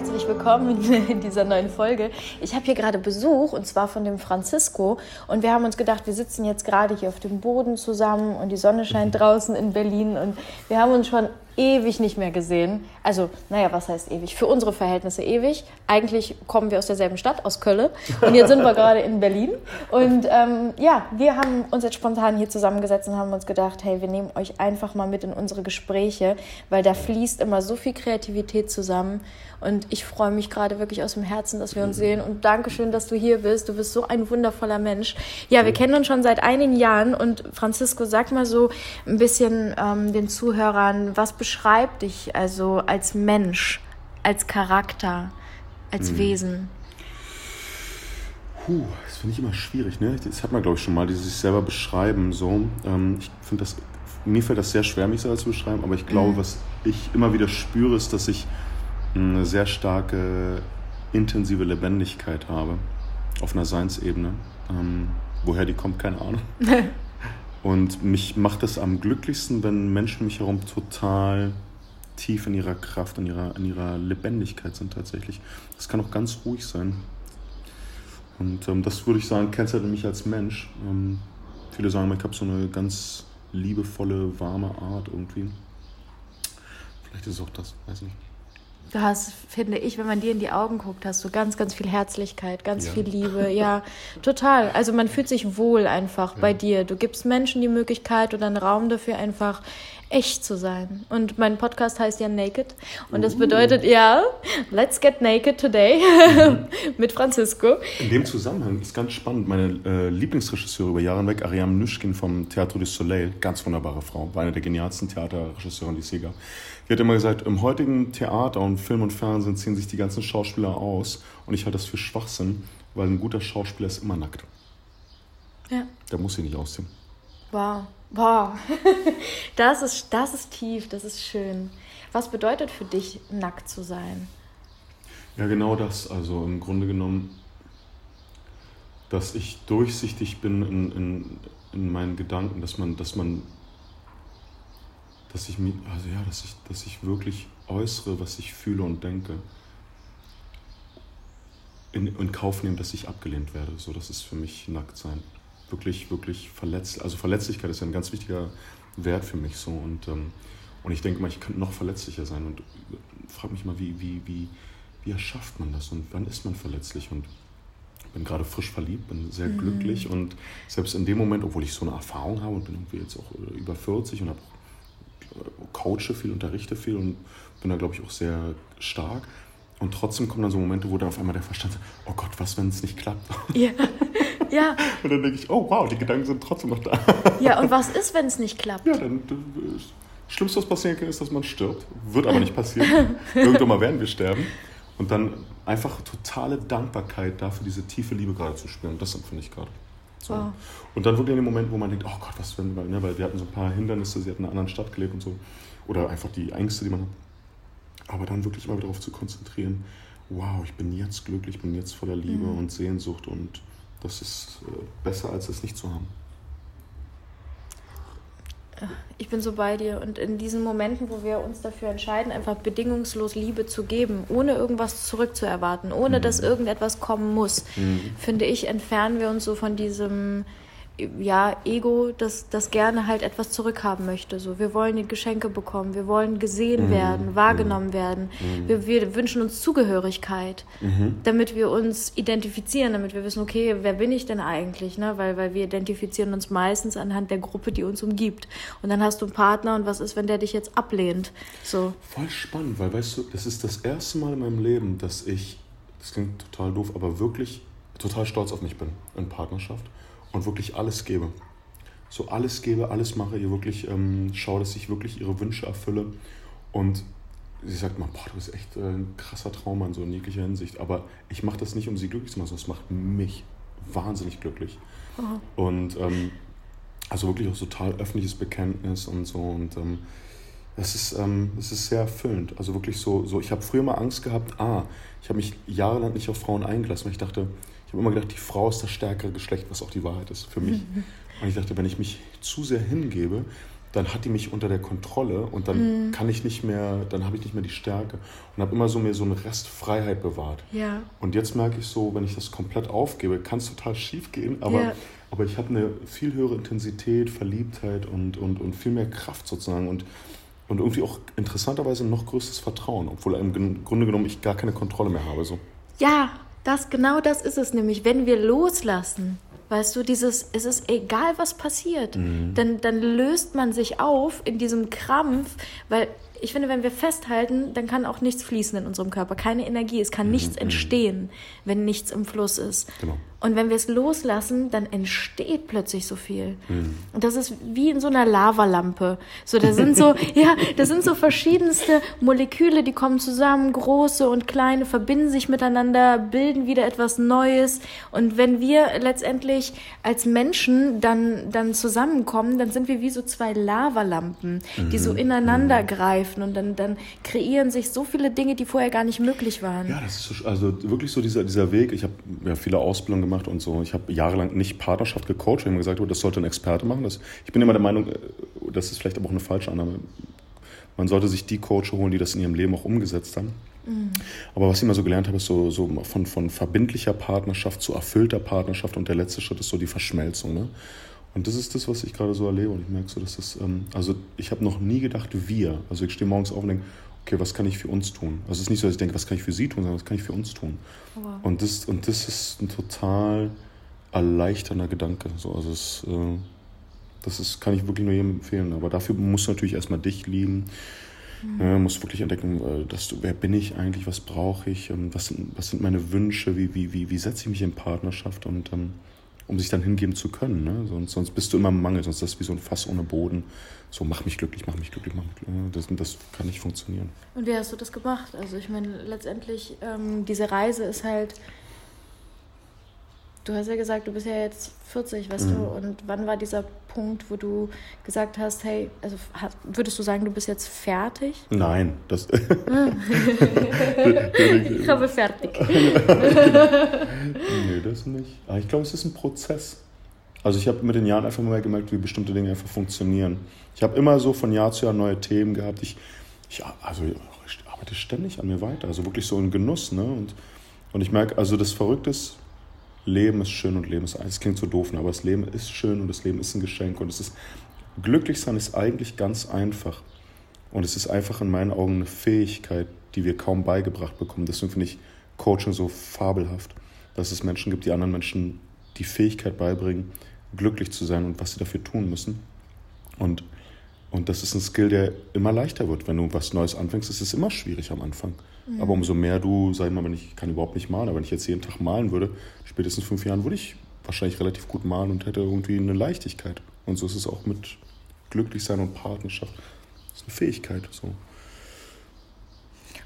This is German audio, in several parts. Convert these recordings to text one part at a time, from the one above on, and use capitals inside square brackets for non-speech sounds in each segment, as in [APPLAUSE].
Herzlich willkommen in dieser neuen Folge. Ich habe hier gerade Besuch und zwar von dem Francisco und wir haben uns gedacht, wir sitzen jetzt gerade hier auf dem Boden zusammen und die Sonne scheint draußen in Berlin und wir haben uns schon ewig nicht mehr gesehen. Also, naja, was heißt ewig? Für unsere Verhältnisse ewig. Eigentlich kommen wir aus derselben Stadt, aus Köln. Und jetzt sind wir gerade in Berlin. Und ähm, ja, wir haben uns jetzt spontan hier zusammengesetzt und haben uns gedacht, hey, wir nehmen euch einfach mal mit in unsere Gespräche, weil da fließt immer so viel Kreativität zusammen. Und ich freue mich gerade wirklich aus dem Herzen, dass wir uns sehen. Und danke schön, dass du hier bist. Du bist so ein wundervoller Mensch. Ja, wir kennen uns schon seit einigen Jahren. Und Francisco, sag mal so ein bisschen ähm, den Zuhörern, was beschreibt dich also als Mensch, als Charakter, als mhm. Wesen? Puh, das finde ich immer schwierig. Ne? Das hat man, glaube ich, schon mal, dieses sich selber beschreiben. So. Ähm, ich finde das, mir fällt das sehr schwer, mich selber zu beschreiben, aber ich glaube, mhm. was ich immer wieder spüre, ist, dass ich eine sehr starke, intensive Lebendigkeit habe auf einer Seinsebene. Ähm, woher die kommt, keine Ahnung. [LAUGHS] Und mich macht es am glücklichsten, wenn Menschen mich herum total tief in ihrer Kraft, in ihrer, in ihrer Lebendigkeit sind tatsächlich. Das kann auch ganz ruhig sein. Und ähm, das würde ich sagen, kennzeichnet mich als Mensch. Ähm, viele sagen, ich habe so eine ganz liebevolle, warme Art irgendwie. Vielleicht ist es auch das, weiß nicht. Du hast, finde ich, wenn man dir in die Augen guckt, hast du ganz, ganz viel Herzlichkeit, ganz ja. viel Liebe. Ja, total. Also man fühlt sich wohl einfach ja. bei dir. Du gibst Menschen die Möglichkeit oder einen Raum dafür, einfach echt zu sein. Und mein Podcast heißt ja Naked. Und das uh. bedeutet, ja, let's get naked today [LAUGHS] mit Francisco. In dem Zusammenhang ist ganz spannend. Meine äh, Lieblingsregisseurin über Jahre hinweg, Ariane Nüschkin vom Teatro du Soleil, ganz wunderbare Frau, war eine der genialsten Theaterregisseuren, die es je gab. Die hat immer gesagt, im heutigen Theater und Film und Fernsehen ziehen sich die ganzen Schauspieler aus. Und ich halte das für Schwachsinn, weil ein guter Schauspieler ist immer nackt. Ja. Der muss sich nicht ausziehen. Wow. Wow. [LAUGHS] das, ist, das ist tief, das ist schön. Was bedeutet für dich, nackt zu sein? Ja, genau das. Also im Grunde genommen, dass ich durchsichtig bin in, in, in meinen Gedanken, dass man, dass man dass ich mich, also ja, dass ich, dass ich wirklich äußere, was ich fühle und denke. In, in Kauf nehme, dass ich abgelehnt werde. So, das ist für mich nackt sein. Wirklich, wirklich verletzt. Also Verletzlichkeit ist ja ein ganz wichtiger Wert für mich so. Und, ähm, und ich denke mal, ich könnte noch verletzlicher sein und frage mich mal, wie, wie, wie, wie erschafft man das und wann ist man verletzlich? Und bin gerade frisch verliebt, bin sehr mhm. glücklich und selbst in dem Moment, obwohl ich so eine Erfahrung habe und bin irgendwie jetzt auch äh, über 40 und habe coache viel, unterrichte viel und bin da, glaube ich, auch sehr stark. Und trotzdem kommen dann so Momente, wo dann auf einmal der Verstand sagt, oh Gott, was, wenn es nicht klappt? Ja, [LAUGHS] ja. Und dann denke ich, oh wow, die Gedanken sind trotzdem noch da. Ja, und was ist, wenn es nicht klappt? Ja, dann, das Schlimmste, was passieren kann, ist, dass man stirbt. Wird aber nicht passieren. Irgendwann mal werden wir sterben. Und dann einfach totale Dankbarkeit dafür, diese tiefe Liebe gerade zu spüren. Das empfinde ich gerade. So. Wow. Und dann wirklich in dem Moment, wo man denkt, oh Gott, was wenn, weil, ne, weil wir hatten so ein paar Hindernisse, sie hatten in einer anderen Stadt gelebt und so. Oder einfach die Ängste, die man hat. Aber dann wirklich mal darauf zu konzentrieren, wow, ich bin jetzt glücklich, ich bin jetzt voller Liebe mhm. und Sehnsucht und das ist äh, besser, als es nicht zu haben ich bin so bei dir. Und in diesen Momenten, wo wir uns dafür entscheiden, einfach bedingungslos Liebe zu geben, ohne irgendwas zurückzuerwarten, ohne mhm. dass irgendetwas kommen muss, mhm. finde ich, entfernen wir uns so von diesem ja, Ego, das, das gerne halt etwas zurückhaben möchte. So, wir wollen die Geschenke bekommen, wir wollen gesehen mhm. werden, wahrgenommen mhm. werden. Mhm. Wir, wir wünschen uns Zugehörigkeit, mhm. damit wir uns identifizieren, damit wir wissen, okay, wer bin ich denn eigentlich? Ne? Weil, weil wir identifizieren uns meistens anhand der Gruppe, die uns umgibt. Und dann hast du einen Partner und was ist, wenn der dich jetzt ablehnt? So. Voll spannend, weil weißt du, das ist das erste Mal in meinem Leben, dass ich, das klingt total doof, aber wirklich total stolz auf mich bin in Partnerschaft und wirklich alles gebe. So alles gebe, alles mache, ihr wirklich ähm, schaue, dass ich wirklich ihre Wünsche erfülle. Und sie sagt mal, boah, du bist echt äh, ein krasser Traummann, so in jeglicher Hinsicht. Aber ich mache das nicht, um sie glücklich zu machen, sondern es macht mich wahnsinnig glücklich. Aha. Und ähm, also wirklich auch total öffentliches Bekenntnis und so. Und ähm, es ist, ähm, es ist sehr erfüllend. Also wirklich so, so ich habe früher mal Angst gehabt, ah, ich habe mich jahrelang nicht auf Frauen eingelassen, weil ich dachte, ich habe immer gedacht, die Frau ist das stärkere Geschlecht, was auch die Wahrheit ist für mich. [LAUGHS] Und ich dachte, wenn ich mich zu sehr hingebe, dann hat die mich unter der Kontrolle und dann mhm. kann ich nicht mehr, dann habe ich nicht mehr die Stärke und habe immer so mir so eine Restfreiheit bewahrt. Ja. Und jetzt merke ich so, wenn ich das komplett aufgebe, kann es total schief gehen, aber, ja. aber ich habe eine viel höhere Intensität, Verliebtheit und, und, und viel mehr Kraft sozusagen und, und irgendwie auch interessanterweise noch größeres Vertrauen, obwohl im Grunde genommen ich gar keine Kontrolle mehr habe. So. Ja, das genau das ist es nämlich, wenn wir loslassen Weißt du, dieses, es ist egal, was passiert, mhm. dann, dann löst man sich auf in diesem Krampf, weil ich finde, wenn wir festhalten, dann kann auch nichts fließen in unserem Körper, keine Energie, es kann mhm. nichts entstehen, wenn nichts im Fluss ist. Genau. Und wenn wir es loslassen, dann entsteht plötzlich so viel. Mhm. Und das ist wie in so einer Lavalampe. So, da sind so, [LAUGHS] ja, da sind so verschiedenste Moleküle, die kommen zusammen, große und kleine, verbinden sich miteinander, bilden wieder etwas Neues. Und wenn wir letztendlich als Menschen dann, dann zusammenkommen, dann sind wir wie so zwei Lavalampen, mhm. die so mhm. ineinander mhm. greifen und dann, dann kreieren sich so viele Dinge, die vorher gar nicht möglich waren. Ja, das ist so, also wirklich so dieser, dieser Weg. Ich habe ja viele Ausbildungen gemacht und so. Ich habe jahrelang nicht Partnerschaft gecoacht, weil mir gesagt wurde, das sollte ein Experte machen. Das, ich bin immer der Meinung, äh, das ist vielleicht aber auch eine falsche Annahme. Man sollte sich die Coaches holen, die das in ihrem Leben auch umgesetzt haben. Mhm. Aber was ich immer so gelernt habe, ist so, so von, von verbindlicher Partnerschaft zu erfüllter Partnerschaft und der letzte Schritt ist so die Verschmelzung. Ne? Und das ist das, was ich gerade so erlebe. Und ich merke so, dass das, ähm, also ich habe noch nie gedacht, wir. Also ich stehe morgens auf und denke, okay, was kann ich für uns tun? Also es ist nicht so, dass ich denke, was kann ich für sie tun, sondern was kann ich für uns tun? Wow. Und, das, und das ist ein total erleichternder Gedanke. So, also es, äh, das ist, kann ich wirklich nur jedem empfehlen. Aber dafür musst du natürlich erstmal dich lieben. Mhm. Äh, musst wirklich entdecken, äh, dass du, wer bin ich eigentlich, was brauche ich, was, sind, was sind meine Wünsche, wie, wie, wie, wie setze ich mich in Partnerschaft und ähm, um sich dann hingeben zu können. Ne? Sonst, sonst bist du immer im Mangel, sonst ist das wie so ein Fass ohne Boden. So, mach mich glücklich, mach mich glücklich, mach mich glücklich. Das, das kann nicht funktionieren. Und wie hast du das gemacht? Also ich meine, letztendlich, ähm, diese Reise ist halt Du hast ja gesagt, du bist ja jetzt 40, weißt mhm. du, und wann war dieser Punkt, wo du gesagt hast, hey, also würdest du sagen, du bist jetzt fertig? Nein, das. [LAUGHS] ich habe fertig. nee, das nicht. Aber ich glaube, es ist ein Prozess. Also ich habe mit den Jahren einfach mal gemerkt, wie bestimmte Dinge einfach funktionieren. Ich habe immer so von Jahr zu Jahr neue Themen gehabt. Ich, ich, also, ich arbeite ständig an mir weiter. Also wirklich so ein Genuss. Ne? Und, und ich merke, also das Verrückte ist, Leben ist schön und Leben ist Es klingt so doof, ne, aber das Leben ist schön und das Leben ist ein Geschenk. Und es ist, glücklich sein ist eigentlich ganz einfach. Und es ist einfach in meinen Augen eine Fähigkeit, die wir kaum beigebracht bekommen. Deswegen finde ich Coaching so fabelhaft, dass es Menschen gibt, die anderen Menschen die Fähigkeit beibringen, glücklich zu sein und was sie dafür tun müssen. Und, und das ist ein Skill, der immer leichter wird. Wenn du was Neues anfängst, ist es immer schwierig am Anfang. Mhm. Aber umso mehr du, sag ich mal, wenn ich kann überhaupt nicht malen, aber wenn ich jetzt jeden Tag malen würde, spätestens fünf Jahren würde ich wahrscheinlich relativ gut malen und hätte irgendwie eine Leichtigkeit. Und so ist es auch mit Glücklichsein und Partnerschaft. Das ist eine Fähigkeit. So.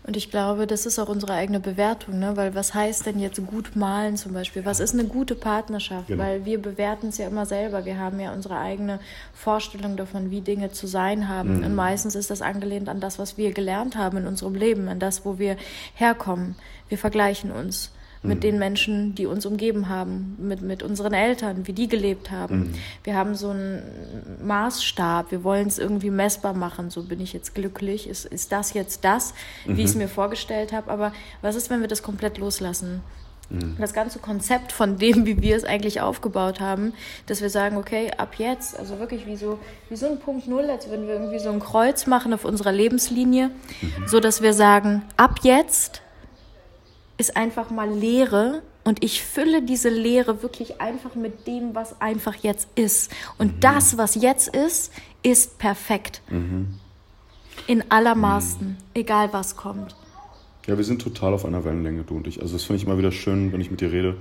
Und ich glaube, das ist auch unsere eigene Bewertung, ne? weil was heißt denn jetzt gut malen zum Beispiel? Was ist eine gute Partnerschaft? Genau. Weil wir bewerten es ja immer selber. Wir haben ja unsere eigene Vorstellung davon, wie Dinge zu sein haben. Mhm. Und meistens ist das angelehnt an das, was wir gelernt haben in unserem Leben, an das, wo wir herkommen. Wir vergleichen uns mit mhm. den Menschen, die uns umgeben haben, mit, mit unseren Eltern, wie die gelebt haben. Mhm. Wir haben so einen Maßstab, wir wollen es irgendwie messbar machen, so bin ich jetzt glücklich, ist, ist das jetzt das, wie ich es mhm. mir vorgestellt habe, aber was ist, wenn wir das komplett loslassen? Mhm. Das ganze Konzept von dem, wie wir es eigentlich aufgebaut haben, dass wir sagen, okay, ab jetzt, also wirklich wie so, wie so ein Punkt Null, als würden wir irgendwie so ein Kreuz machen auf unserer Lebenslinie, mhm. so dass wir sagen, ab jetzt ist einfach mal Leere und ich fülle diese Leere wirklich einfach mit dem, was einfach jetzt ist. Und mhm. das, was jetzt ist, ist perfekt. Mhm. In allermaßen, mhm. egal was kommt. Ja, wir sind total auf einer Wellenlänge, du und ich. Also das finde ich immer wieder schön, wenn ich mit dir rede.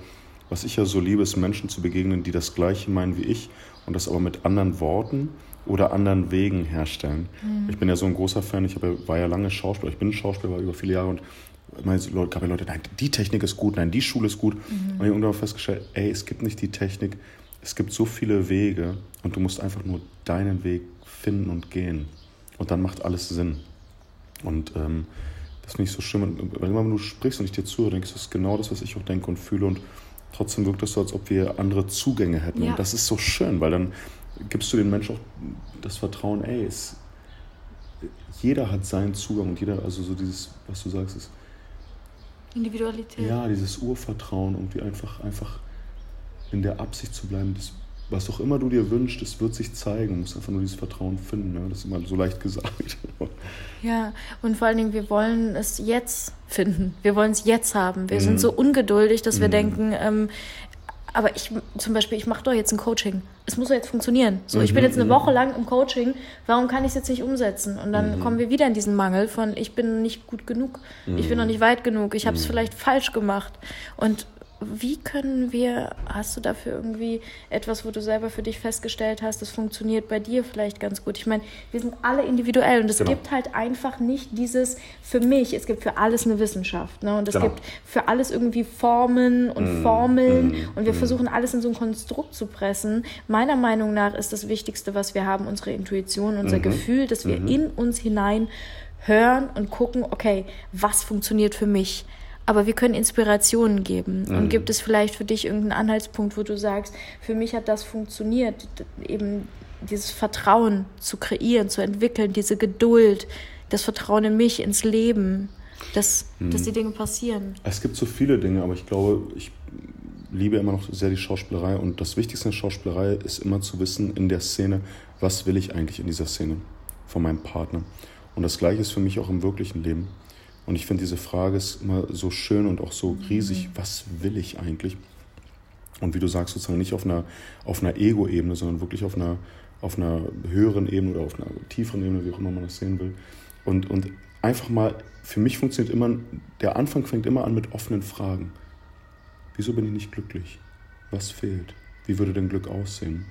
Was ich ja so liebe, ist Menschen zu begegnen, die das Gleiche meinen wie ich und das aber mit anderen Worten oder anderen Wegen herstellen. Mhm. Ich bin ja so ein großer Fan, ich habe, war ja lange Schauspieler, ich bin Schauspieler, über viele Jahre und es gab ja Leute, nein, die Technik ist gut, nein, die Schule ist gut. Mhm. Und ich habe irgendwann festgestellt, ey, es gibt nicht die Technik, es gibt so viele Wege und du musst einfach nur deinen Weg finden und gehen. Und dann macht alles Sinn. Und ähm, das finde ich so schön, weil immer wenn du sprichst und ich dir zuhöre, denkst du, das ist genau das, was ich auch denke und fühle und trotzdem wirkt es so, als ob wir andere Zugänge hätten. Ja. Und das ist so schön, weil dann gibst du den Menschen auch das Vertrauen, ey, es, jeder hat seinen Zugang und jeder, also so dieses, was du sagst, ist. Individualität. Ja, dieses Urvertrauen, irgendwie einfach, einfach in der Absicht zu bleiben, das, was auch immer du dir wünschst, es wird sich zeigen. Du musst einfach nur dieses Vertrauen finden. Ne? Das ist immer so leicht gesagt. [LAUGHS] Ja, und vor allen Dingen, wir wollen es jetzt finden. Wir wollen es jetzt haben. Wir mm. sind Mhm. so ungeduldig, dass wir Mm. denken, ähm, aber ich zum Beispiel, ich mache doch jetzt ein Coaching. Es muss doch jetzt funktionieren. So, ich bin Mhm, jetzt eine mhm. Woche lang im Coaching. Warum kann ich es jetzt nicht umsetzen? Und dann Mhm. kommen wir wieder in diesen Mangel von, ich bin nicht gut genug. Ich bin noch nicht weit genug. Ich habe es Mhm. vielleicht falsch gemacht. Und wie können wir, hast du dafür irgendwie etwas, wo du selber für dich festgestellt hast, das funktioniert bei dir vielleicht ganz gut? Ich meine, wir sind alle individuell und es Genau. gibt halt einfach nicht dieses für mich, es gibt für alles eine Wissenschaft. Ne? Und es Genau. gibt für alles irgendwie Formen und Mm, Formeln mm, und wir mm. versuchen alles in so ein Konstrukt zu pressen. Meiner Meinung nach ist das Wichtigste, was wir haben, unsere Intuition, unser Mhm. Gefühl, dass wir Mhm. in uns hinein hören und gucken, okay, was funktioniert für mich? Aber wir können Inspirationen geben. Und Mhm. gibt es vielleicht für dich irgendeinen Anhaltspunkt, wo du sagst, für mich hat das funktioniert, eben dieses Vertrauen zu kreieren, zu entwickeln, diese Geduld, das Vertrauen in mich, ins Leben, dass, dass Mhm. die Dinge passieren. Es gibt so viele Dinge, aber ich glaube, ich liebe immer noch sehr die Schauspielerei und das Wichtigste in der Schauspielerei ist immer zu wissen in der Szene, was will ich eigentlich in dieser Szene von meinem Partner. Und das Gleiche ist für mich auch im wirklichen Leben. Und ich finde, diese Frage ist immer so schön und auch so riesig, was will ich eigentlich? Und wie du sagst, sozusagen nicht auf einer, auf einer Ego-Ebene, sondern wirklich auf einer, auf einer höheren Ebene oder auf einer tieferen Ebene, wie auch immer man das sehen will. Und, und einfach mal, für mich funktioniert immer, der Anfang fängt immer an mit offenen Fragen. Wieso bin ich nicht glücklich? Was fehlt? Wie würde denn Glück aussehen?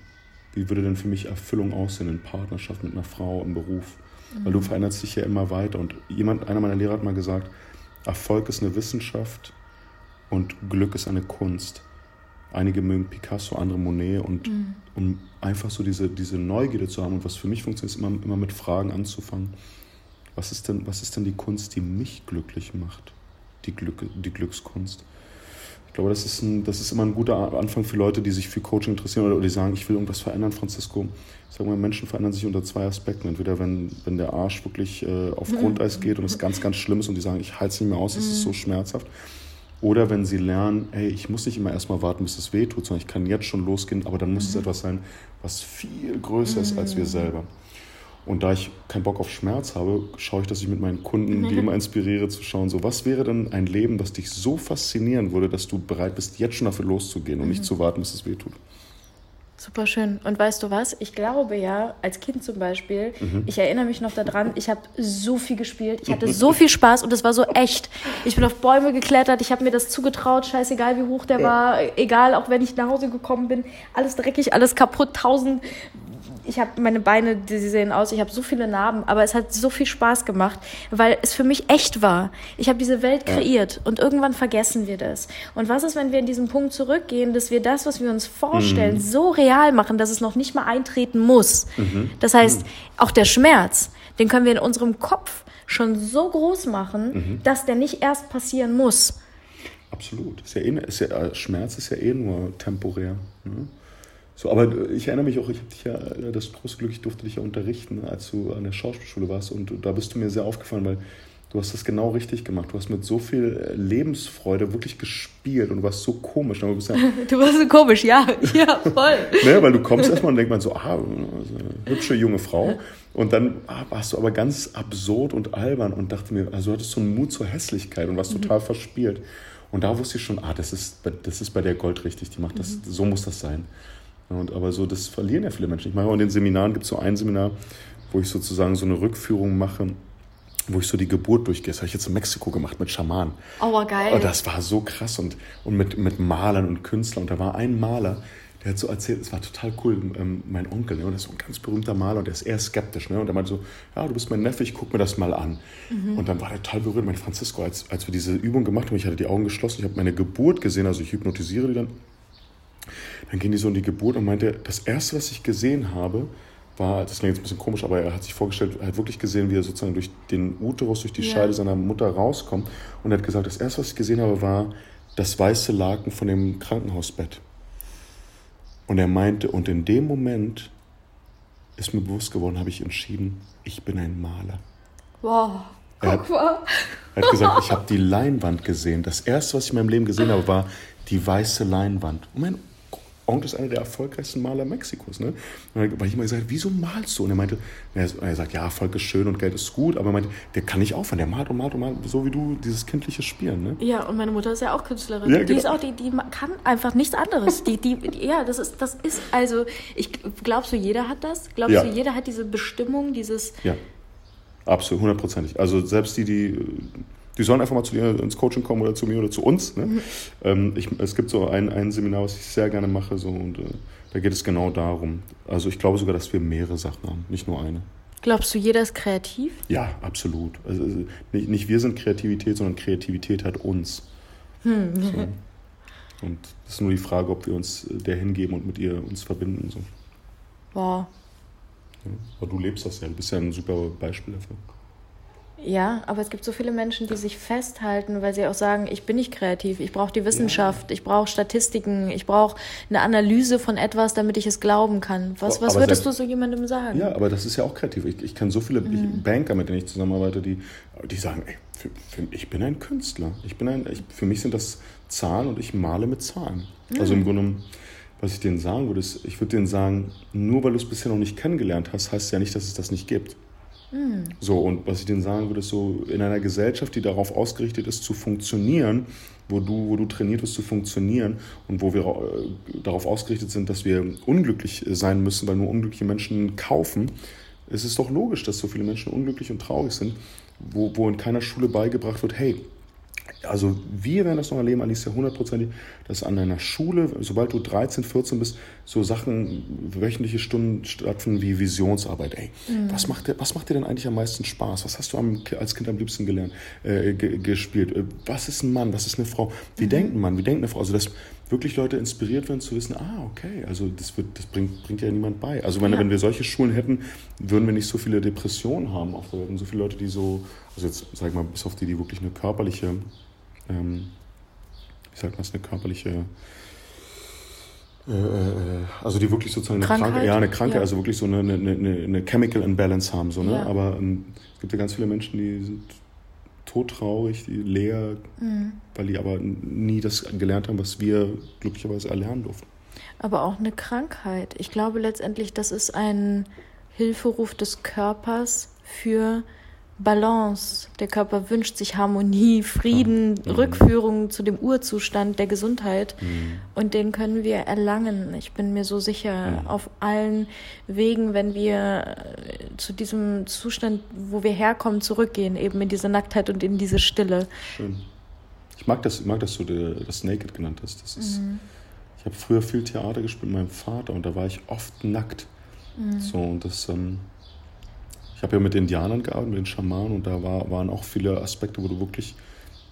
Wie würde denn für mich Erfüllung aussehen in Partnerschaft mit einer Frau, im Beruf? Weil du veränderst dich ja immer weiter. Und jemand, einer meiner Lehrer hat mal gesagt, Erfolg ist eine Wissenschaft und Glück ist eine Kunst. Einige mögen Picasso, andere Monet und um einfach so diese, diese Neugierde zu haben und was für mich funktioniert, ist immer, immer mit Fragen anzufangen. Was ist, denn, was ist denn die Kunst, die mich glücklich macht? Die, Glück, die Glückskunst. Ich glaube, das ist, ein, das ist immer ein guter Anfang für Leute, die sich für Coaching interessieren oder die sagen, ich will irgendwas verändern, Francisco. Ich sage mal, Menschen verändern sich unter zwei Aspekten. Entweder wenn, wenn der Arsch wirklich äh, auf Grundeis geht und es ganz, ganz schlimm ist und die sagen, ich halte es nicht mehr aus, es ist so schmerzhaft. Oder wenn sie lernen, ey, ich muss nicht immer erstmal warten, bis es weh tut, sondern ich kann jetzt schon losgehen, aber dann muss es etwas sein, was viel größer ist als wir selber. Und da ich keinen Bock auf Schmerz habe, schaue ich, dass ich mit meinen Kunden die immer inspiriere, zu schauen, so was wäre denn ein Leben, das dich so faszinieren würde, dass du bereit bist, jetzt schon dafür loszugehen und nicht zu warten, bis es weh tut. Super schön. Und weißt du was? Ich glaube ja, als Kind zum Beispiel, Mhm. ich erinnere mich noch daran, ich habe so viel gespielt, ich hatte [LAUGHS] so viel Spaß und es war so echt. Ich bin auf Bäume geklettert, ich habe mir das zugetraut, scheißegal wie hoch der war, egal, auch wenn ich nach Hause gekommen bin, alles dreckig, alles kaputt, tausend. Ich habe meine Beine, die sehen aus, ich habe so viele Narben, aber es hat so viel Spaß gemacht, weil es für mich echt war. Ich habe diese Welt kreiert und irgendwann vergessen wir das. Und was ist, wenn wir in diesen Punkt zurückgehen, dass wir das, was wir uns vorstellen, so real machen, dass es noch nicht mal eintreten muss? Das heißt, auch der Schmerz, den können wir in unserem Kopf schon so groß machen, dass der nicht erst passieren muss. Absolut. Ist ja eh, ist ja, Schmerz ist ja eh nur temporär. Ne? So, aber ich erinnere mich auch, ich habe dich ja, äh, das große Glück, ich durfte dich ja unterrichten, als du an der Schauspielschule warst. Und da bist du mir sehr aufgefallen, weil du hast das genau richtig gemacht. Du hast mit so viel äh, Lebensfreude wirklich gespielt und du warst so komisch. Du ja, [LAUGHS] Du warst so komisch, ja, [LAUGHS] ja, voll. ne, weil du kommst erstmal und denkt man so, ah, hübsche junge Frau. Und dann ah, warst du aber ganz absurd und albern und dachte mir, also du hattest so einen Mut zur Hässlichkeit und warst total verspielt. Und da wusste ich schon, ah, das ist, das ist bei der Gold richtig, die macht das, so muss das sein. Und, aber so, das verlieren ja viele Menschen. Ich mache auch in den Seminaren, gibt es so ein Seminar, wo ich sozusagen so eine Rückführung mache, wo ich so die Geburt durchgehe. Das habe ich jetzt in Mexiko gemacht mit Schamanen. Oh, geil. Oh, das war so krass und, und mit, mit Malern und Künstlern. Und da war ein Maler, der hat so erzählt, es war total cool, ähm, mein Onkel, ne, und das ist so ein ganz berühmter Maler und der ist eher skeptisch. Ne, und der meinte so, ja, du bist mein Neffe, ich guck mir das mal an. Und dann war der total berührt, mein Francisco, als, als wir diese Übung gemacht haben, ich hatte die Augen geschlossen, ich habe meine Geburt gesehen, also ich hypnotisiere die dann. Dann ging die so in die Geburt und meinte, das Erste, was ich gesehen habe, war, das klingt jetzt ein bisschen komisch, aber er hat sich vorgestellt, er hat wirklich gesehen, wie er sozusagen durch den Uterus, durch die Ja. Scheide seiner Mutter rauskommt. Und er hat gesagt, das Erste, was ich gesehen habe, war das weiße Laken von dem Krankenhausbett. Und er meinte, und in dem Moment ist mir bewusst geworden, habe ich entschieden, ich bin ein Maler. Wow. Er hat, er hat gesagt, ich habe die Leinwand gesehen. Das erste, was ich in meinem Leben gesehen habe, war die weiße Leinwand. Und mein Onkel ist einer der erfolgreichsten Maler Mexikos. Ne? Und dann, weil ich immer gesagt wie wieso malst du? Und er meinte, er sagt, ja, Erfolg ist schön und Geld ist gut, aber er meinte, der kann nicht aufhören, der malt und malt und malt, so wie du dieses kindliche Spielen. Ne? Ja, und meine Mutter ist ja auch Künstlerin. Ja, die genau. ist auch, die, die kann einfach nichts anderes. die, die, ja, das ist, das ist, also, ich glaubst du, jeder hat das? Glaubst ja. du, jeder hat diese Bestimmung, dieses. Ja, absolut, hundertprozentig. Also selbst die, die die sollen einfach mal zu dir ins Coaching kommen oder zu mir oder zu uns. Ne? Mhm. Ähm, ich, es gibt so ein, ein Seminar, was ich sehr gerne mache, so, und äh, da geht es genau darum. Also ich glaube sogar, dass wir mehrere Sachen haben, nicht nur eine. Glaubst du, jeder ist kreativ? Ja, absolut. Also, also nicht, nicht wir sind Kreativität, sondern Kreativität hat uns. Hm. So. Und es ist nur die Frage, ob wir uns der hingeben und mit ihr uns verbinden. So. Wow. Ja, aber du lebst das ja, du bist ja ein super Beispiel dafür. Ja, aber es gibt so viele Menschen, die sich festhalten, weil sie auch sagen, ich bin nicht kreativ, ich brauche die Wissenschaft, ja. ich brauche Statistiken, ich brauche eine Analyse von etwas, damit ich es glauben kann. Was, was würdest selbst, du so jemandem sagen? Ja, aber das ist ja auch kreativ. Ich, ich kenne so viele mhm. Banker, mit denen ich zusammenarbeite, die, die sagen, ey, für, für, ich bin ein Künstler. Ich bin ein, ich, für mich sind das Zahlen und ich male mit Zahlen. Mhm. Also im Grunde was ich denen sagen würde, ist, ich würde denen sagen, nur weil du es bisher noch nicht kennengelernt hast, heißt ja nicht, dass es das nicht gibt. So, und was ich denen sagen würde, ist so, in einer Gesellschaft, die darauf ausgerichtet ist, zu funktionieren, wo du, wo du trainiert bist zu funktionieren und wo wir äh, darauf ausgerichtet sind, dass wir unglücklich sein müssen, weil nur unglückliche Menschen kaufen, ist es doch logisch, dass so viele Menschen unglücklich und traurig sind, wo, wo in keiner Schule beigebracht wird, hey, also wir werden das noch erleben, Alicia, hundertprozentig, dass an einer Schule, sobald du 13, 14 bist, so Sachen, wöchentliche Stunden stattfinden wie Visionsarbeit. Ey, mhm. was, macht dir, was macht dir denn eigentlich am meisten Spaß? Was hast du am, als Kind am liebsten gelernt, äh, gespielt? Äh, was ist ein Mann? Was ist eine Frau? Wie mhm. denkt ein Mann? Wie denkt eine Frau? Also, dass wirklich Leute inspiriert werden zu wissen, ah, okay, also das, wird, das bringt, bringt ja niemand bei. Also wenn, ja. wenn wir solche Schulen hätten, würden wir nicht so viele Depressionen haben auf der Welt und so viele Leute, die so, also jetzt sag ich mal, bis auf die, die wirklich eine körperliche ähm, wie sagt man es, eine körperliche, äh, äh, also die wirklich sozusagen eine Krankheit, ja, eine Krankheit, ja. also wirklich so eine, eine, eine, eine, Chemical Imbalance haben. So, ne? Ja. Aber ähm, es gibt ja ganz viele Menschen, die sind todtraurig, die leer, mhm. weil die aber nie das gelernt haben, was wir glücklicherweise erlernen durften. Aber auch eine Krankheit. Ich glaube letztendlich, das ist ein Hilferuf des Körpers für Balance. Der Körper wünscht sich Harmonie, Frieden, mhm. Rückführung zu dem Urzustand der Gesundheit. Mhm. Und den können wir erlangen. Ich bin mir so sicher, mhm. auf allen Wegen, wenn wir äh, zu diesem Zustand, wo wir herkommen, zurückgehen, eben in diese Nacktheit und in diese Stille. Schön. Ich mag das, ich mag, dass du das Naked genannt hast. Das ist, mhm. Ich habe früher viel Theater gespielt mit meinem Vater und da war ich oft nackt. Mhm. So, und das ähm, ich habe ja mit Indianern gearbeitet, mit den Schamanen und da war, waren auch viele Aspekte, wo du wirklich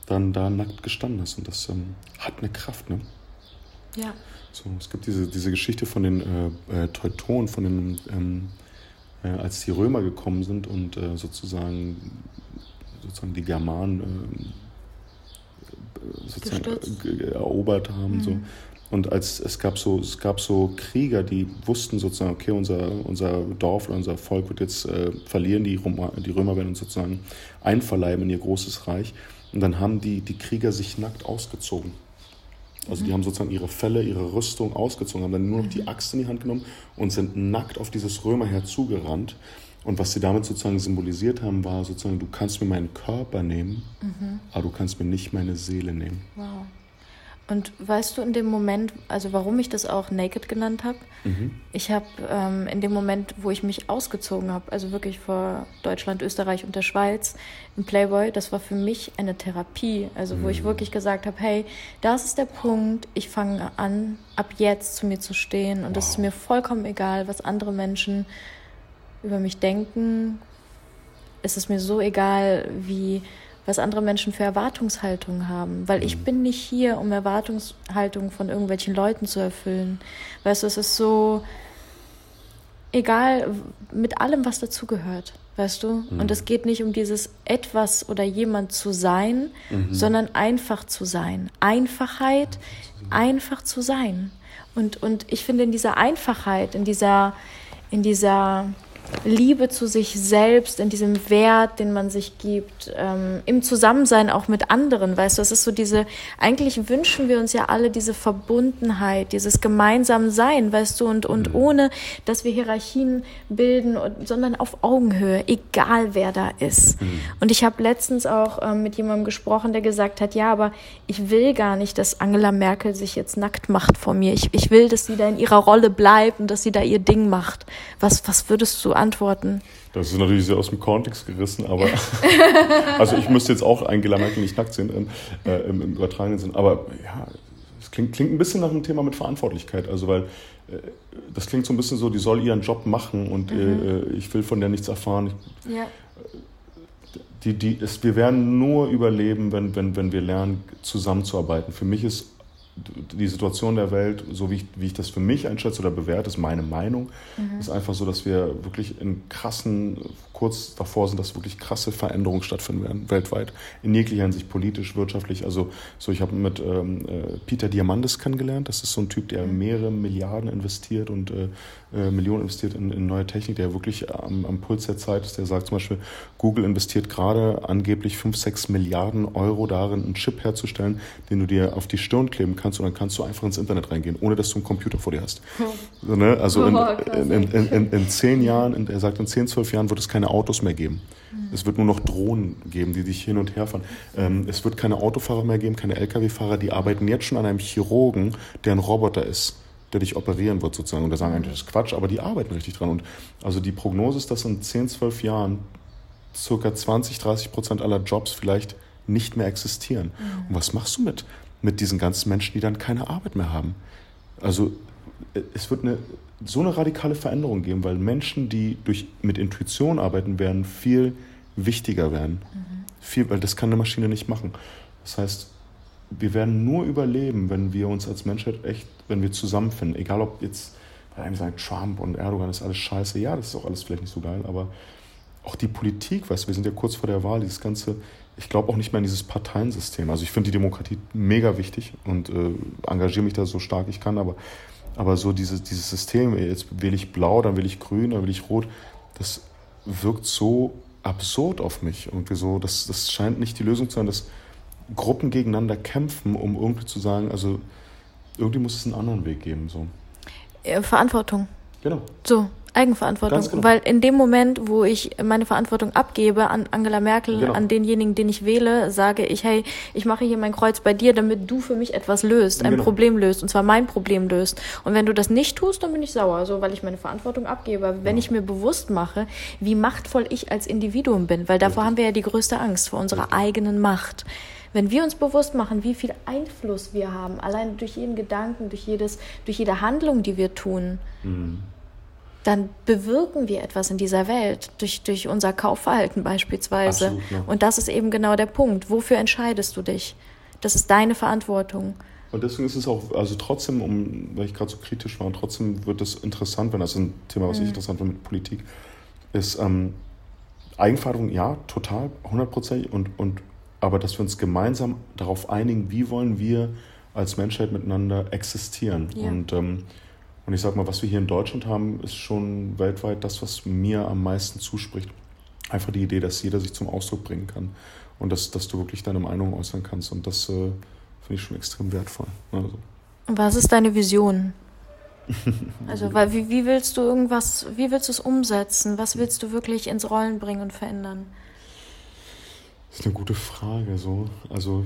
dann da nackt gestanden hast und das ähm, hat eine Kraft, ne? Ja. So, es gibt diese, diese Geschichte von den äh, äh, Teutonen, von den, ähm, äh, als die Römer gekommen sind und äh, sozusagen, sozusagen die Germanen äh, sozusagen erobert haben. Mhm. So. Und als es gab so, es gab so Krieger, die wussten sozusagen, okay, unser, unser Dorf oder unser Volk wird jetzt äh, verlieren, die Römer, die Römer werden uns sozusagen einverleiben in ihr großes Reich. Und dann haben die, die Krieger sich nackt ausgezogen. Also mhm. die haben sozusagen ihre Felle, ihre Rüstung ausgezogen, haben dann nur noch die mhm. Axt in die Hand genommen und sind nackt auf dieses Römerheer zugerannt. Und was sie damit sozusagen symbolisiert haben, war sozusagen, du kannst mir meinen Körper nehmen, mhm. aber du kannst mir nicht meine Seele nehmen. Wow. Und weißt du in dem Moment, also warum ich das auch Naked genannt habe? Mhm. Ich habe ähm, in dem Moment, wo ich mich ausgezogen habe, also wirklich vor Deutschland, Österreich und der Schweiz, im Playboy, das war für mich eine Therapie. Also mhm. wo ich mhm. wirklich gesagt habe, hey, das ist der Punkt, ich fange an, ab jetzt zu mir zu stehen. Und es wow. ist mir vollkommen egal, was andere Menschen über mich denken. Es ist mir so egal, wie was andere Menschen für Erwartungshaltungen haben. Weil ich mhm. bin nicht hier, um Erwartungshaltungen von irgendwelchen Leuten zu erfüllen. Weißt du, es ist so egal mit allem, was dazugehört. Weißt du? Mhm. Und es geht nicht um dieses etwas oder jemand zu sein, mhm. sondern einfach zu sein. Einfachheit, einfach zu sein. Und, und ich finde in dieser Einfachheit, in dieser in dieser Liebe zu sich selbst, in diesem Wert, den man sich gibt, ähm, im Zusammensein auch mit anderen, weißt du, es ist so diese, eigentlich wünschen wir uns ja alle diese Verbundenheit, dieses gemeinsame Sein, weißt du, und, und mhm. ohne, dass wir Hierarchien bilden, und, sondern auf Augenhöhe, egal wer da ist. Mhm. Und ich habe letztens auch ähm, mit jemandem gesprochen, der gesagt hat, ja, aber ich will gar nicht, dass Angela Merkel sich jetzt nackt macht vor mir. Ich, ich will, dass sie da in ihrer Rolle bleibt und dass sie da ihr Ding macht. Was, was würdest du antworten. Das ist natürlich sehr aus dem Kontext gerissen, aber [LAUGHS] also ich müsste jetzt auch Angela Merkel nicht nackt sehen äh, im, im übertragenen Sinn. Aber ja, es klingt, klingt ein bisschen nach einem Thema mit Verantwortlichkeit. Also weil äh, das klingt so ein bisschen so, die soll ihren Job machen und mhm. äh, ich will von der nichts erfahren. Ja. Die, die, es, wir werden nur überleben, wenn, wenn, wenn wir lernen, zusammenzuarbeiten. Für mich ist die Situation der Welt, so wie ich, wie ich das für mich einschätze oder bewerte, ist meine Meinung, mhm. ist einfach so, dass wir wirklich in krassen, kurz davor sind, dass wirklich krasse Veränderungen stattfinden werden, weltweit. In jeglicher Hinsicht, politisch, wirtschaftlich. Also, so ich habe mit ähm, äh, Peter Diamandis kennengelernt. Das ist so ein Typ, der mhm. mehrere Milliarden investiert und äh, äh, Millionen investiert in, in, neue Technik, der wirklich am, am, Puls der Zeit ist. Der sagt zum Beispiel, Google investiert gerade angeblich 5, 6 Milliarden Euro darin, einen Chip herzustellen, den du dir auf die Stirn kleben kannst und dann kannst du einfach ins Internet reingehen, ohne dass du einen Computer vor dir hast. So, ne? Also in, in, in, in, zehn Jahren, er sagt, in zehn, zwölf Jahren wird es keine Autos mehr geben. Mhm. Es wird nur noch Drohnen geben, die dich hin und her fahren. Ähm, es wird keine Autofahrer mehr geben, keine Lkw-Fahrer, die arbeiten jetzt schon an einem Chirurgen, der ein Roboter ist der dich operieren wird sozusagen. Und da sagen eigentlich, das ist Quatsch, aber die arbeiten richtig dran. Und also die Prognose ist, dass in 10, 12 Jahren circa 20, 30 Prozent aller Jobs vielleicht nicht mehr existieren. Mhm. Und was machst du mit, mit diesen ganzen Menschen, die dann keine Arbeit mehr haben? Also es wird eine, so eine radikale Veränderung geben, weil Menschen, die durch, mit Intuition arbeiten werden, viel wichtiger werden. Mhm. Viel, weil das kann eine Maschine nicht machen. Das heißt, wir werden nur überleben, wenn wir uns als Menschheit echt, wenn wir zusammenfinden. Egal ob jetzt, weil einem sagen, Trump und Erdogan ist alles scheiße. Ja, das ist auch alles vielleicht nicht so geil, aber auch die Politik, weißt du, wir sind ja kurz vor der Wahl, dieses ganze, ich glaube auch nicht mehr an dieses Parteiensystem. Also ich finde die Demokratie mega wichtig und äh, engagiere mich da so stark ich kann, aber, aber so dieses, dieses System, jetzt wähle ich blau, dann will ich grün, dann will ich rot, das wirkt so absurd auf mich. Irgendwie so, das, das scheint nicht die Lösung zu sein, dass Gruppen gegeneinander kämpfen, um irgendwie zu sagen, also irgendwie muss es einen anderen Weg geben. So. Verantwortung. Genau. So, Eigenverantwortung. Genau. Weil in dem Moment, wo ich meine Verantwortung abgebe an Angela Merkel, genau. an denjenigen, den ich wähle, sage ich, hey, ich mache hier mein Kreuz bei dir, damit du für mich etwas löst, ein genau. Problem löst, und zwar mein Problem löst. Und wenn du das nicht tust, dann bin ich sauer, so weil ich meine Verantwortung abgebe. Wenn ich mir bewusst mache, wie machtvoll ich als Individuum bin, weil davor Richtig. haben wir ja die größte Angst, vor unserer Richtig. eigenen Macht. Wenn wir uns bewusst machen, wie viel Einfluss wir haben, allein durch jeden Gedanken, durch, jedes, durch jede Handlung, die wir tun, mhm. Dann bewirken wir etwas in dieser Welt, durch, durch unser Kaufverhalten beispielsweise. Absolut, ja. Und das ist eben genau der Punkt. Wofür entscheidest du dich? Das ist deine Verantwortung. Und deswegen ist es auch, also trotzdem, um, weil ich gerade so kritisch war, und trotzdem wird es interessant, wenn das ein Thema, was mhm. ich interessant finde mit Politik, ist ähm, Eigenverantwortung, ja, total, hundertprozentig und, und aber dass wir uns gemeinsam darauf einigen, wie wollen wir als Menschheit miteinander existieren. Ja. Und, ähm, und ich sage mal, was wir hier in Deutschland haben, ist schon weltweit das, was mir am meisten zuspricht. Einfach die Idee, dass jeder sich zum Ausdruck bringen kann und dass, dass du wirklich deine Meinung äußern kannst. Und das äh, finde ich schon extrem wertvoll. Also. Was ist deine Vision? [LAUGHS] Also, weil wie, wie willst du irgendwas, wie willst du es umsetzen? Was willst du wirklich ins Rollen bringen und verändern? Das ist eine gute Frage. So. Also,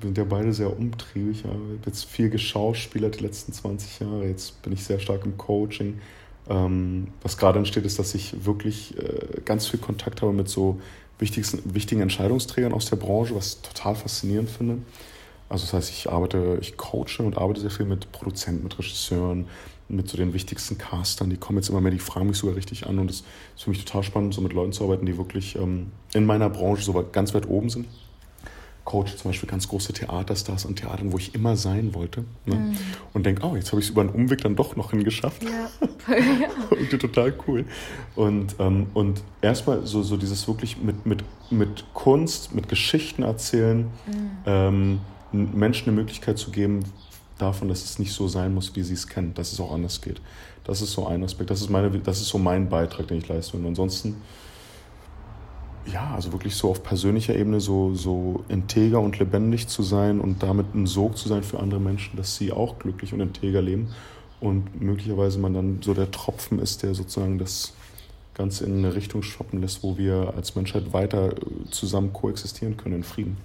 wir sind ja beide sehr umtriebig. Ich habe jetzt viel geschauspielert die letzten 20 Jahre. Jetzt bin ich sehr stark im Coaching. Ähm, was gerade entsteht, ist, dass ich wirklich äh, ganz viel Kontakt habe mit so wichtigen Entscheidungsträgern aus der Branche, was ich total faszinierend finde. Also das heißt, ich arbeite, ich coache und arbeite sehr viel mit Produzenten, mit Regisseuren, mit so den wichtigsten Castern, die kommen jetzt immer mehr, die fragen mich sogar richtig an und es ist für mich total spannend, so mit Leuten zu arbeiten, die wirklich ähm, in meiner Branche so ganz weit oben sind. Coach zum Beispiel ganz große Theaterstars und Theatern, wo ich immer sein wollte. Ne? Mhm. Und denke, oh, jetzt habe ich es über einen Umweg dann doch noch hingeschafft. Ja, [LAUGHS] [LAUGHS] ja. total cool. Und, ähm, und erstmal so, so dieses wirklich mit, mit, mit Kunst, mit Geschichten erzählen, mhm. ähm, Menschen eine Möglichkeit zu geben, davon, dass es nicht so sein muss, wie sie es kennt, dass es auch anders geht. Das ist so ein Aspekt, das ist, meine, das ist so mein Beitrag, den ich leiste. Und ansonsten, ja, also wirklich so auf persönlicher Ebene so, so integer und lebendig zu sein und damit ein Sog zu sein für andere Menschen, dass sie auch glücklich und integer leben und möglicherweise man dann so der Tropfen ist, der sozusagen das Ganze in eine Richtung shoppen lässt, wo wir als Menschheit weiter äh, zusammen koexistieren können in Frieden.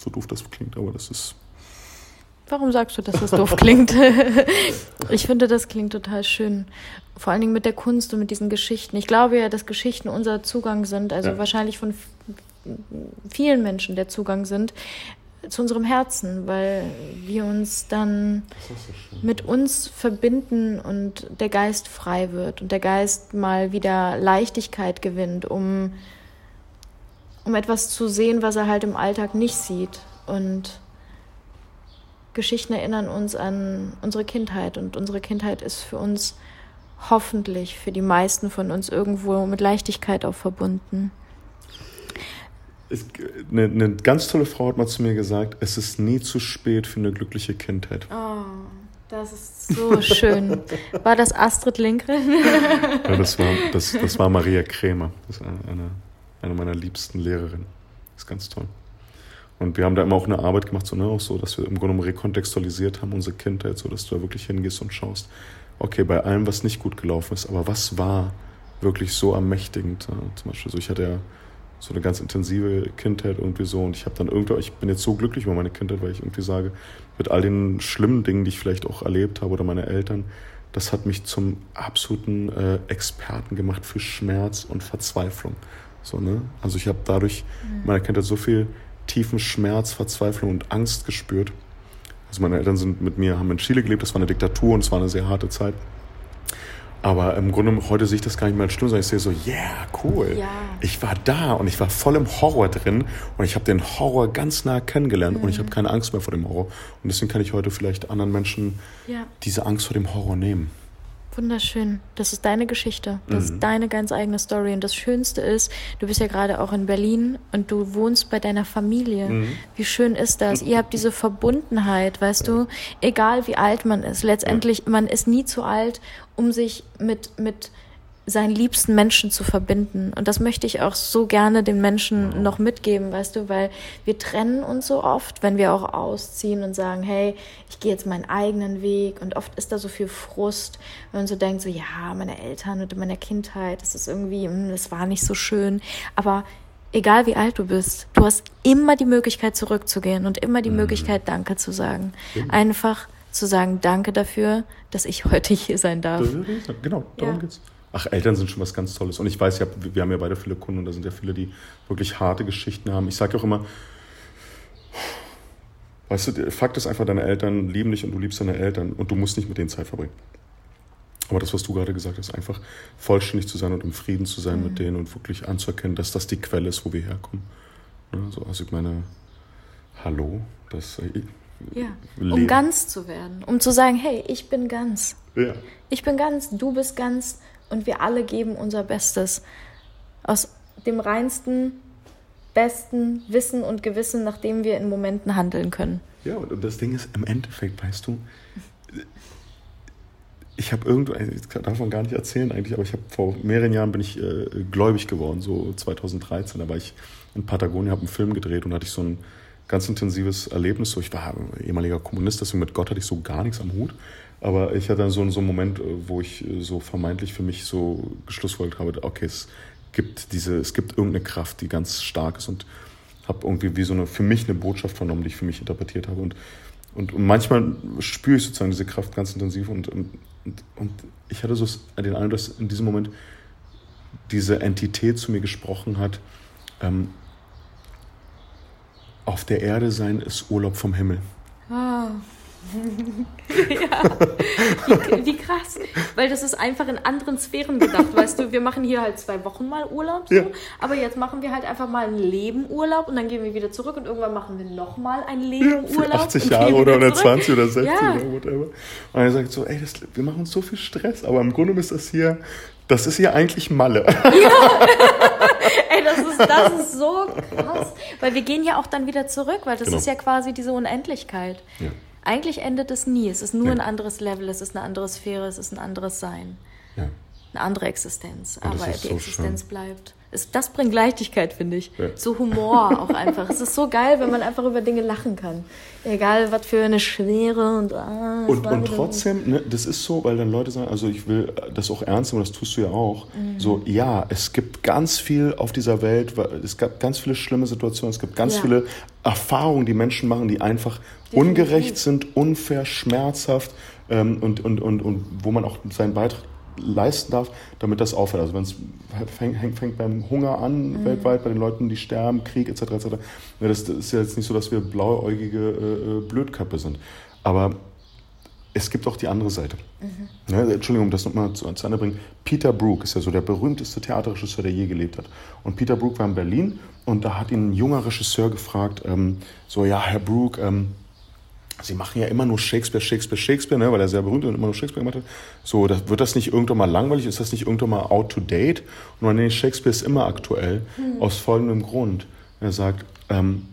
So doof das klingt, aber das ist. Warum sagst du, dass das doof klingt? [LAUGHS] ich finde, das klingt total schön. Vor allen Dingen mit der Kunst und mit diesen Geschichten. Ich glaube ja, dass Geschichten unser Zugang sind, also ja. wahrscheinlich von vielen Menschen der Zugang sind zu unserem Herzen, weil wir uns dann so mit uns verbinden und der Geist frei wird und der Geist mal wieder Leichtigkeit gewinnt, um, um etwas zu sehen, was er halt im Alltag nicht sieht. Und Geschichten erinnern uns an unsere Kindheit und unsere Kindheit ist für uns hoffentlich, für die meisten von uns irgendwo mit Leichtigkeit auch verbunden. Eine, eine, ganz tolle Frau hat mal zu mir gesagt, es ist nie zu spät für eine glückliche Kindheit. Oh, das ist so schön. [LAUGHS] War das Astrid Lindgren? [LAUGHS] ja, das war, das, das war Maria Krämer. Das ist eine, eine meiner liebsten Lehrerinnen. Das ist ganz toll. Und wir haben da immer auch eine Arbeit gemacht, so, ne, auch so, dass wir im Grunde rekontextualisiert haben, unsere Kindheit, so dass du da wirklich hingehst und schaust, okay, bei allem, was nicht gut gelaufen ist, aber was war wirklich so ermächtigend? Zum Beispiel so, ich hatte ja so eine ganz intensive Kindheit irgendwie so. Und ich habe dann irgendwie, ich bin jetzt so glücklich über meine Kindheit, weil ich irgendwie sage, mit all den schlimmen Dingen, die ich vielleicht auch erlebt habe oder meine Eltern, das hat mich zum absoluten äh, Experten gemacht für Schmerz und Verzweiflung. So, ne? Also ich habe dadurch mhm. meiner Kindheit so viel tiefen Schmerz, Verzweiflung und Angst gespürt. Also meine Eltern sind mit mir, haben in Chile gelebt, das war eine Diktatur und es war eine sehr harte Zeit. Aber im Grunde heute sehe ich das gar nicht mehr als schlimm, sondern ich sehe so, yeah, cool. Ja. Ich war da und ich war voll im Horror drin und ich habe den Horror ganz nah kennengelernt mhm. und ich habe mhm. keine Angst mehr vor dem Horror. Und deswegen kann ich heute vielleicht anderen Menschen ja. diese Angst vor dem Horror nehmen. Wunderschön. Das ist deine Geschichte. Das mhm. ist deine ganz eigene Story. Und das Schönste ist, du bist ja gerade auch in Berlin und du wohnst bei deiner Familie. Mhm. Wie schön ist das? Ihr habt diese Verbundenheit, weißt du? Egal wie alt man ist. Letztendlich, man ist nie zu alt, um sich mit, mit seinen liebsten Menschen zu verbinden. Und das möchte ich auch so gerne den Menschen noch mitgeben, weißt du, weil wir trennen uns so oft, wenn wir auch ausziehen und sagen, hey, ich gehe jetzt meinen eigenen Weg. Und oft ist da so viel Frust, wenn man so denkt, so, ja, meine Eltern und meine Kindheit, das ist irgendwie, hm, das war nicht so schön. Aber egal wie alt du bist, du hast immer die Möglichkeit zurückzugehen und immer die mhm. Möglichkeit, Danke zu sagen. Mhm. Einfach zu sagen, danke dafür, dass ich heute hier sein darf. Genau, darum ja. geht's. Ach, Eltern sind schon was ganz Tolles. Und ich weiß, wir haben ja beide viele Kunden und da sind ja viele, die wirklich harte Geschichten haben. Ich sage auch immer, weißt du, Fakt ist einfach, deine Eltern lieben dich und du liebst deine Eltern und du musst nicht mit denen Zeit verbringen. Aber das, was du gerade gesagt hast, einfach vollständig zu sein und im Frieden zu sein mhm. mit denen und wirklich anzuerkennen, dass das die Quelle ist, wo wir herkommen. Also, also ich meine, hallo, das. Äh, ja, um ganz zu werden, um zu sagen, hey, ich bin ganz. Ja. Ich bin ganz, du bist ganz und wir alle geben unser Bestes aus dem reinsten, besten Wissen und Gewissen, nach dem wir in Momenten handeln können. Ja, und das Ding ist, im Endeffekt, weißt du, ich habe irgendwo, ich darf davon gar nicht erzählen eigentlich, aber ich habe vor mehreren Jahren bin ich äh, gläubig geworden, so 2013, da war ich in Patagonien, habe einen Film gedreht und hatte ich so ein ganz intensives Erlebnis. So, ich war ehemaliger Kommunist, deswegen mit Gott hatte ich so gar nichts am Hut. Aber ich hatte dann so, so einen Moment, äh, wo ich äh, so vermeintlich für mich so geschlussfolgert habe, okay, es gibt diese, es gibt irgendeine Kraft, die ganz stark ist und habe irgendwie wie so eine, für mich eine Botschaft vernommen, die ich für mich interpretiert habe. Und, und, und manchmal spüre ich sozusagen diese Kraft ganz intensiv und, und, und ich hatte so den Eindruck, dass in diesem Moment diese Entität zu mir gesprochen hat, ähm, auf der Erde sein ist Urlaub vom Himmel. Oh. [LAUGHS] ja, wie, wie, krass. Weil das ist einfach in anderen Sphären gedacht, weißt du. Wir machen hier halt zwei Wochen mal Urlaub, so, ja. aber jetzt machen wir halt einfach mal einen Lebenurlaub und dann gehen wir wieder zurück und irgendwann machen wir nochmal einen Lebenurlaub. Ja, 80 Jahre oder, oder 20 oder 60 ja. oder whatever. Und er sagt so, ey, das, wir machen uns so viel Stress, aber im Grunde ist das hier, das ist hier eigentlich Malle. Ja. [LAUGHS] Das ist, so krass. Weil wir gehen ja auch dann wieder zurück, weil das genau. ist ja quasi diese Unendlichkeit. Ja. Eigentlich endet es nie. Es ist nur nee. ein anderes Level, es ist eine andere Sphäre, es ist ein anderes Sein. Ja. Eine andere Existenz. Aber die so Existenz schön. bleibt. Es, das bringt Leichtigkeit, finde ich. Ja. So Humor [LAUGHS] auch einfach. es ist so geil, wenn man einfach über Dinge lachen kann. Egal, was für eine Schwere und ah, Und, und trotzdem, ne, das ist so, weil dann Leute sagen, also ich will das auch ernst nehmen, das tust du ja auch. Mhm. So, ja, es gibt ganz viel auf dieser Welt, es gab ganz viele schlimme Situationen, es gibt ganz ja. viele Erfahrungen, die Menschen machen, die einfach Definitiv. ungerecht sind, unfair, schmerzhaft ähm, und, und, und, und wo man auch seinen Beitrag leisten darf, damit das aufhört. Also wenn es fängt, fängt, beim Hunger an mhm. weltweit, bei den Leuten, die sterben, Krieg etc. etc. Das, das ist ja jetzt nicht so, dass wir blauäugige äh, äh, Blödköpfe sind. Aber es gibt auch die andere Seite. Mhm. Ja, Entschuldigung, das nochmal zu, zu Ende bringen. Peter Brook ist ja so der berühmteste Theaterregisseur, der je gelebt hat. Und Peter Brook war in Berlin und da hat ihn ein junger Regisseur gefragt, ähm, so, ja, Herr Brook, ähm, Sie machen ja immer nur Shakespeare, Shakespeare, Shakespeare, ne, weil er sehr berühmt ist und immer nur Shakespeare gemacht hat. So, das, wird das nicht irgendwann mal langweilig? Ist das nicht irgendwann mal out to date? Und man nee, Shakespeare ist immer aktuell, hm. aus folgendem Grund. Er sagt, ähm,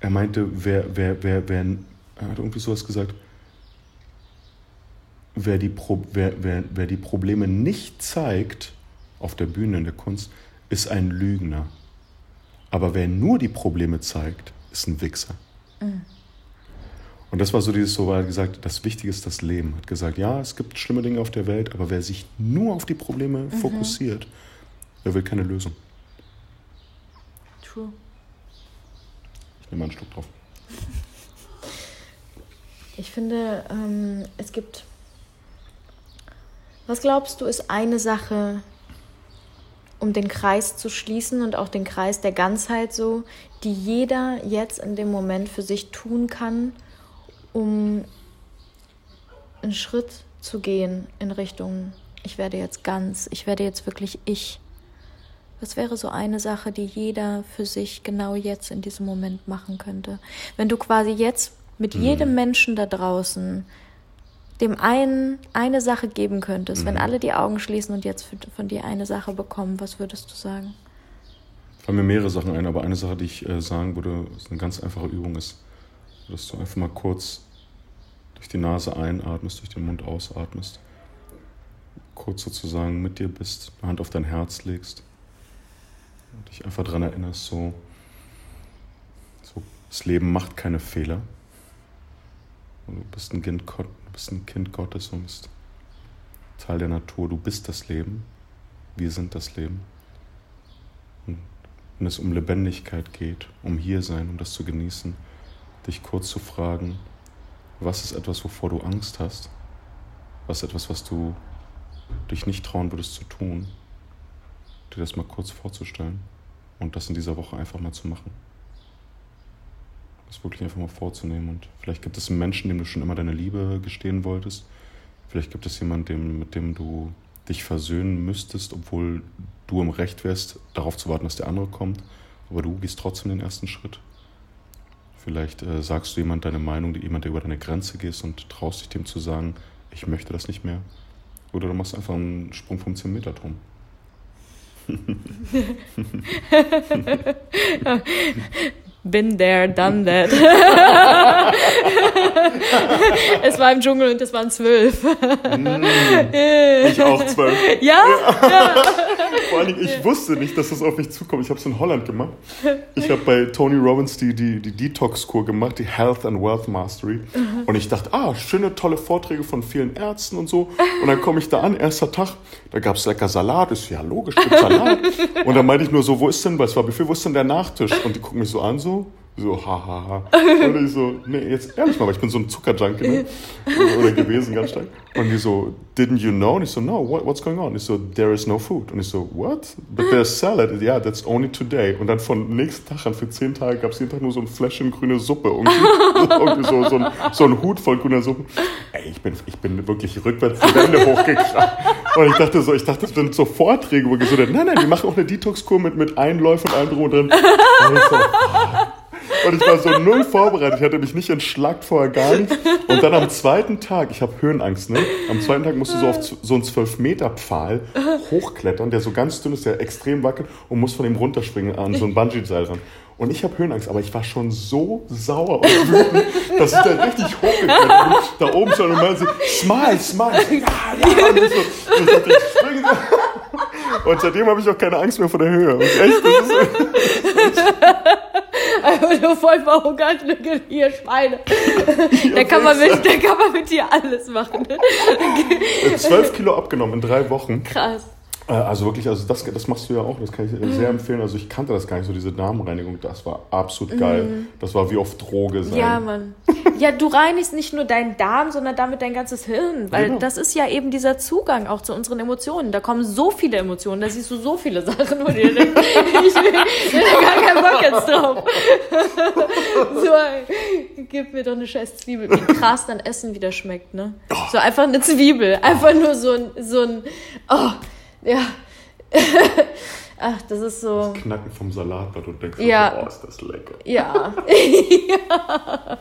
er meinte, wer, wer, wer, wer, er hat irgendwie sowas gesagt, wer die, Pro, wer, wer, wer die Probleme nicht zeigt auf der Bühne in der Kunst, ist ein Lügner. Aber wer nur die Probleme zeigt, ist ein Wichser. Mhm. Und das war so dieses, so war gesagt, das Wichtige ist das Leben. Hat gesagt, ja, es gibt schlimme Dinge auf der Welt, aber wer sich nur auf die Probleme mhm. fokussiert, der will keine Lösung. True. Ich nehme mal einen Schluck drauf. [LAUGHS] Ich finde, ähm, es gibt. Was glaubst du, ist eine Sache, um den Kreis zu schließen und auch den Kreis der Ganzheit so, die jeder jetzt in dem Moment für sich tun kann, um einen Schritt zu gehen in Richtung, ich werde jetzt ganz, ich werde jetzt wirklich ich. Was wäre so eine Sache, die jeder für sich genau jetzt in diesem Moment machen könnte? Wenn du quasi jetzt mit mhm. jedem Menschen da draußen dem einen eine Sache geben könntest, mhm. wenn alle die Augen schließen und jetzt von dir eine Sache bekommen, was würdest du sagen? fallen mir mehrere Sachen ein, aber eine Sache, die ich äh, sagen würde, ist eine ganz einfache Übung ist, dass du einfach mal kurz durch die Nase einatmest, durch den Mund ausatmest, kurz sozusagen mit dir bist, eine Hand auf dein Herz legst und dich einfach daran erinnerst, so, so das Leben macht keine Fehler. Du bist ein Kind, bist ein kind Gottes und bist Teil der Natur. Du bist das Leben. Wir sind das Leben. Und wenn es um Lebendigkeit geht, um hier sein, um das zu genießen, dich kurz zu fragen, was ist etwas, wovor du Angst hast? Was ist etwas, was du dich nicht trauen würdest zu tun? Dir das mal kurz vorzustellen und das in dieser Woche einfach mal zu machen. Das wirklich einfach mal vorzunehmen. Und vielleicht gibt es einen Menschen, dem du schon immer deine Liebe gestehen wolltest. Vielleicht gibt es jemanden, mit dem du dich versöhnen müsstest, obwohl du im Recht wärst, darauf zu warten, dass der andere kommt, aber du gehst trotzdem den ersten Schritt. Vielleicht äh, sagst du jemand deine Meinung, die jemand, der über deine Grenze gehst und traust dich dem zu sagen, ich möchte das nicht mehr. Oder du machst einfach einen Sprung vom 10-Meter-Turm. [LAUGHS] [LAUGHS] [LAUGHS] Been there, done that. [LAUGHS] es war im Dschungel und es waren zwölf. Mm, [LAUGHS] ich auch zwölf. Ja? ja. [LAUGHS] Vor allem, ich wusste nicht, dass das auf mich zukommt. Ich habe es in Holland gemacht. Ich habe bei Tony Robbins die, die, die Detox-Kur gemacht, die Health and Wealth Mastery. Mhm. Und ich dachte, ah, schöne, tolle Vorträge von vielen Ärzten und so. Und dann komme ich da an, erster Tag, da gab es lecker Salat. So, ja, logisch, gibt Salat. Und dann meinte ich nur so, wo ist denn, weil es war Buffet, wo ist denn der Nachtisch? Und die gucken mich so an, so, Brasil. So, hahaha. Und ich so, nee, jetzt ehrlich mal, weil ich bin so ein Zuckerjunkie, ne? [LAUGHS] Oder gewesen, ganz stark. Und die so, didn't you know? Und ich so, no, what, what's going on? Und ich so, there is no food. Und ich so, what? But there's salad. Yeah, that's only today. Und dann von nächsten Tag an, für zehn Tage, gab es jeden Tag nur so ein Fläschchen grüne Suppe. Irgendwie, [LAUGHS] irgendwie so, so, ein, so ein Hut voll grüner Suppe. Ey, ich bin, ich bin wirklich rückwärts die Wände hochgekracht. Und ich dachte so, ich dachte, das sind so Vorträge, wo gesagt nein, nein, wir machen auch eine Detox-Kur mit, mit Einläufen und allem drum und dran. Und ich so, Und ich war so null vorbereitet. Ich hatte mich nicht entschlackt vorher gar nicht. Und dann am zweiten Tag, ich habe Höhenangst, ne? Am zweiten Tag musst du so auf so einen 12-Meter-Pfahl hochklettern, der so ganz dünn ist, der extrem wackelt und musst von ihm runterspringen an so ein Bungee-Seil ran. Und ich habe Höhenangst, aber ich war schon so sauer und wütend, dass ich da richtig hochgeklettert bin. Da oben schon und meinte, smile, smile. Ja, ja. Und, so, und, ich springe. und seitdem habe ich auch keine Angst mehr vor der Höhe. Und echt, das ist, [LAUGHS] Einfach nur voll verhungert, hier Schweine. da, kann man mit, da kann man mit dir alles machen. Zwölf Kilo abgenommen in drei Wochen. Krass. Äh, also wirklich, also das, das machst du ja auch, das kann ich mhm. sehr empfehlen. Also ich kannte das gar nicht so, diese Darmreinigung, das war absolut geil. Mhm. Das war wie auf Droge sein. Ja, Mann. Ja, du reinigst nicht nur deinen Darm, sondern damit dein ganzes Hirn, weil genau. das ist ja eben dieser Zugang auch zu unseren Emotionen. Da kommen so viele Emotionen, da siehst du so viele Sachen und dir denkst, [LAUGHS] ich will, will gar keinen Bock jetzt drauf. [LAUGHS] so, gib mir doch eine scheiß Zwiebel. Wie krass dann Essen wieder schmeckt, ne? So einfach eine Zwiebel, einfach nur so ein, so ein, oh, ja. [LAUGHS] Ach, das ist so. Das Knacken vom Salatblatt und denkst, ja. oh, ist das lecker. Ja. [LAUGHS] ja.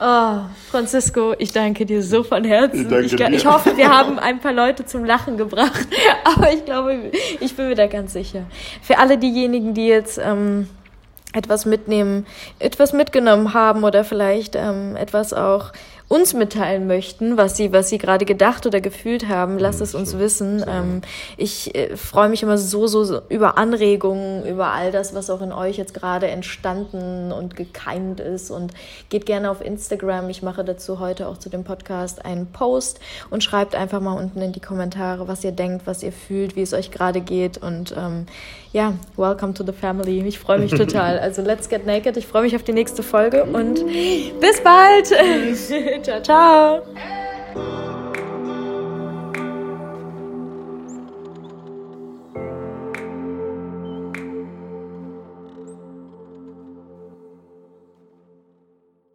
Oh, Francisco, ich danke dir so von Herzen. Ich, danke ich, dir. ich hoffe, wir haben ein paar Leute zum Lachen gebracht. [LAUGHS] Aber ich glaube, ich bin mir da ganz sicher. Für alle diejenigen, die jetzt ähm, etwas mitnehmen, etwas mitgenommen haben oder vielleicht ähm, etwas auch uns mitteilen möchten, was sie, was sie gerade gedacht oder gefühlt haben, lasst es uns wissen. Ähm, ich äh, freue mich immer so, so, so über Anregungen, über all das, was auch in euch jetzt gerade entstanden und gekeimt ist. Und geht gerne auf Instagram. Ich mache dazu heute auch zu dem Podcast einen Post und schreibt einfach mal unten in die Kommentare, was ihr denkt, was ihr fühlt, wie es euch gerade geht. Und ähm, ja, welcome to the family. Ich freue mich total. [LAUGHS] Also let's get naked. Ich freue mich auf die nächste Folge und bis bald. [LAUGHS] Ciao, ciao.